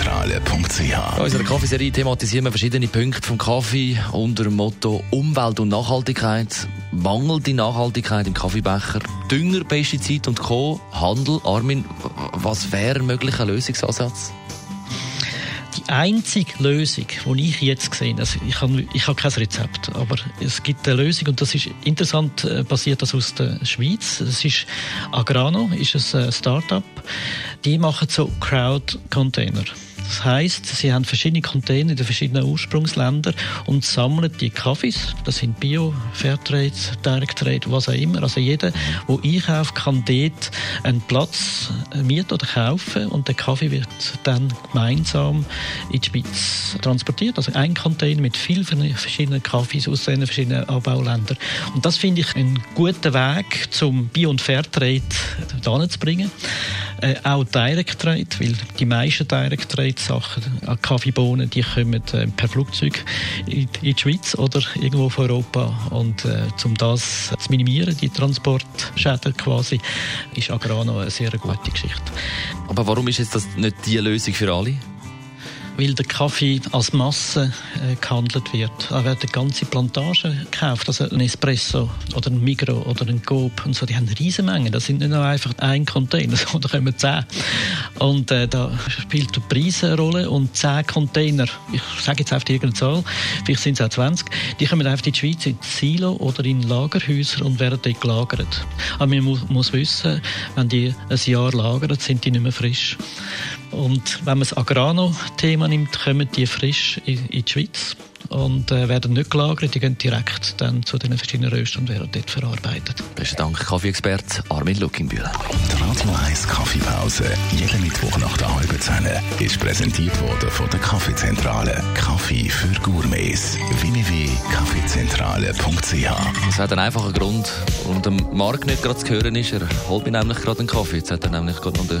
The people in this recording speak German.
www.kaffeezentrale.ch In unserer Kaffeeserie thematisieren wir verschiedene Punkte vom Kaffee unter dem Motto Umwelt und Nachhaltigkeit, mangelnde Nachhaltigkeit im Kaffeebecher, Dünger, Pestizid und Co. Handel. Armin, was wäre ein möglicher Lösungsansatz? Die einzige Lösung, die ich jetzt sehe, also ich habe ich habe kein Rezept, aber es gibt eine Lösung und das ist interessant, äh, basiert das aus der Schweiz. Das ist Agrano, ist ein Start-up. Die machen so Crowd-Container. Das heißt, sie haben verschiedene Container in den verschiedenen Ursprungsländern und sammeln die Kaffees. Das sind Bio, Fairtrade, Directtrade, was auch immer. Also jeder, der einkauft, kann dort einen Platz mieten oder kaufen und der Kaffee wird dann gemeinsam in die Schweiz transportiert. Also ein Container mit vielen verschiedenen Kaffees aus den verschiedenen Anbauländern. Und das finde ich einen guten Weg, zum Bio- und Fairtrade zu bringen. Äh, auch Direct Trade, weil die meisten Direct Trade Sachen, äh, Kaffeebohnen, die kommen äh, per Flugzeug in, in, die Schweiz oder irgendwo von Europa. Und äh, um das zu minimieren, die Transportschäden quasi, ist Agrano eine sehr gute Geschichte. Aber warum ist jetzt das nicht die Lösung für alle? Weil der Kaffee als Masse äh, gehandelt wird. Da werden ganze Plantagen gekauft, also ein Espresso oder ein Migro oder ein Coop und so, die haben riesige Mengen. Das sind nicht nur einfach ein Container, sondern kommen zehn. Und äh, da spielt der Preis eine Rolle und zehn Container, ich sage jetzt einfach irgendeine Zahl, vielleicht sind es auch 20, die kommen einfach in die Schweiz in Silo oder in Lagerhäuser und werden dort gelagert. Aber man muss, muss wissen, wenn die ein Jahr lagern, sind die nicht mehr frisch. Und wenn man das Agrano-Thema nimmt, kommen die frisch in, in die Schweiz und äh, werden nicht gelagert, die gehen direkt dann zu den verschiedenen Röstern und werden dort verarbeitet. Besten Dank, Kaffeeexperte Armin Luckinbühl. Die Radio 1 Kaffeepause, jeden Mittwoch nach der halben Zehn, ist präsentiert worden von der Kaffeezentrale. Kaffee für Gourmets. www.kaffeezentrale.ch Es hat einen einfachen Grund, warum der Markt nicht gerade zu hören ist. Er holt mir nämlich gerade einen Kaffee. Jetzt hat er nämlich gerade noch den